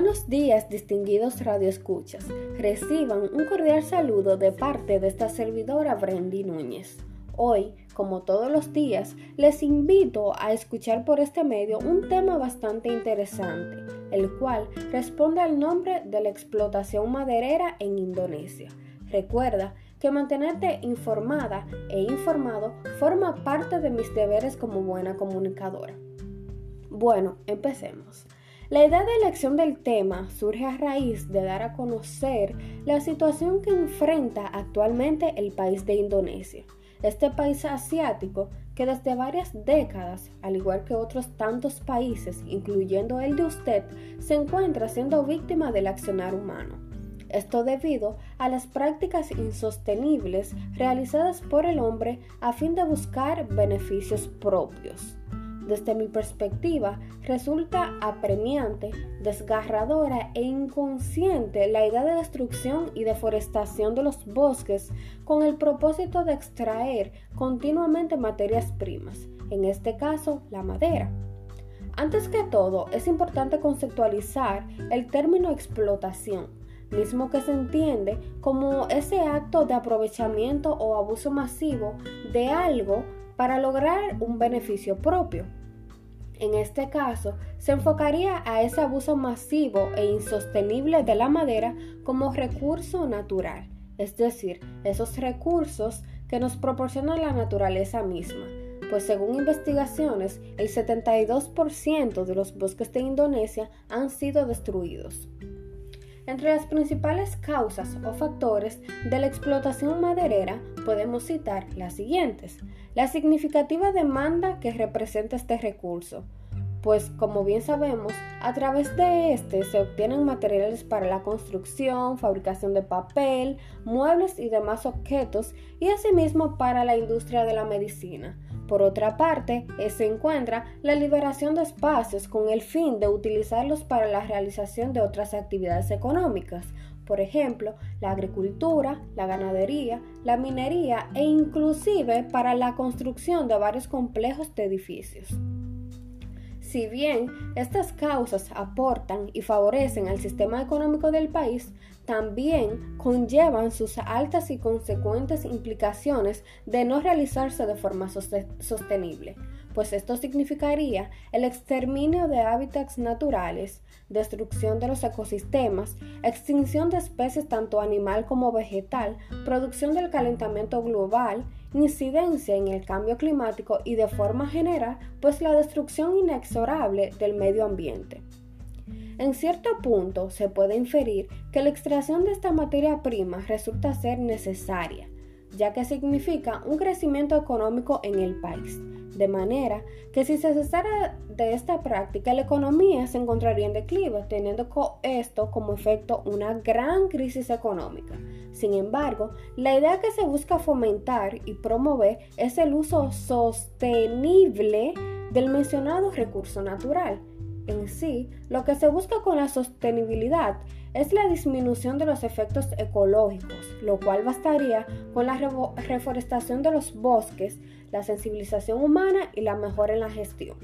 Buenos días, distinguidos radioescuchas. Reciban un cordial saludo de parte de esta servidora Brendy Núñez. Hoy, como todos los días, les invito a escuchar por este medio un tema bastante interesante, el cual responde al nombre de la explotación maderera en Indonesia. Recuerda que mantenerte informada e informado forma parte de mis deberes como buena comunicadora. Bueno, empecemos. La idea de elección del tema surge a raíz de dar a conocer la situación que enfrenta actualmente el país de Indonesia. Este país asiático que desde varias décadas, al igual que otros tantos países, incluyendo el de usted, se encuentra siendo víctima del accionar humano. Esto debido a las prácticas insostenibles realizadas por el hombre a fin de buscar beneficios propios. Desde mi perspectiva, resulta apremiante, desgarradora e inconsciente la idea de destrucción y deforestación de los bosques con el propósito de extraer continuamente materias primas, en este caso la madera. Antes que todo, es importante conceptualizar el término explotación, mismo que se entiende como ese acto de aprovechamiento o abuso masivo de algo para lograr un beneficio propio. En este caso, se enfocaría a ese abuso masivo e insostenible de la madera como recurso natural, es decir, esos recursos que nos proporciona la naturaleza misma, pues según investigaciones, el 72% de los bosques de Indonesia han sido destruidos. Entre las principales causas o factores de la explotación maderera podemos citar las siguientes. La significativa demanda que representa este recurso, pues como bien sabemos, a través de este se obtienen materiales para la construcción, fabricación de papel, muebles y demás objetos y asimismo para la industria de la medicina. Por otra parte, eh, se encuentra la liberación de espacios con el fin de utilizarlos para la realización de otras actividades económicas, por ejemplo, la agricultura, la ganadería, la minería e inclusive para la construcción de varios complejos de edificios. Si bien estas causas aportan y favorecen al sistema económico del país, también conllevan sus altas y consecuentes implicaciones de no realizarse de forma sostenible, pues esto significaría el exterminio de hábitats naturales, destrucción de los ecosistemas, extinción de especies tanto animal como vegetal, producción del calentamiento global, incidencia en el cambio climático y de forma general, pues la destrucción inexorable del medio ambiente. En cierto punto se puede inferir que la extracción de esta materia prima resulta ser necesaria, ya que significa un crecimiento económico en el país, de manera que si se cesara de esta práctica, la economía se encontraría en declive, teniendo esto como efecto una gran crisis económica. Sin embargo, la idea que se busca fomentar y promover es el uso sostenible del mencionado recurso natural. En sí, lo que se busca con la sostenibilidad es la disminución de los efectos ecológicos, lo cual bastaría con la reforestación de los bosques, la sensibilización humana y la mejora en la gestión.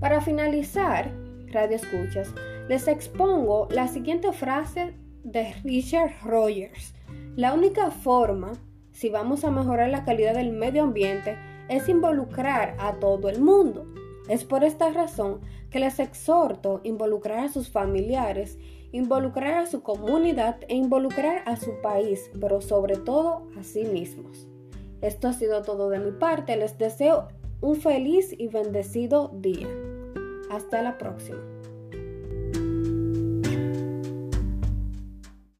Para finalizar, Radio Escuchas, les expongo la siguiente frase de Richard Rogers. La única forma, si vamos a mejorar la calidad del medio ambiente, es involucrar a todo el mundo. Es por esta razón que les exhorto involucrar a sus familiares, involucrar a su comunidad e involucrar a su país, pero sobre todo a sí mismos. Esto ha sido todo de mi parte. Les deseo un feliz y bendecido día. Hasta la próxima.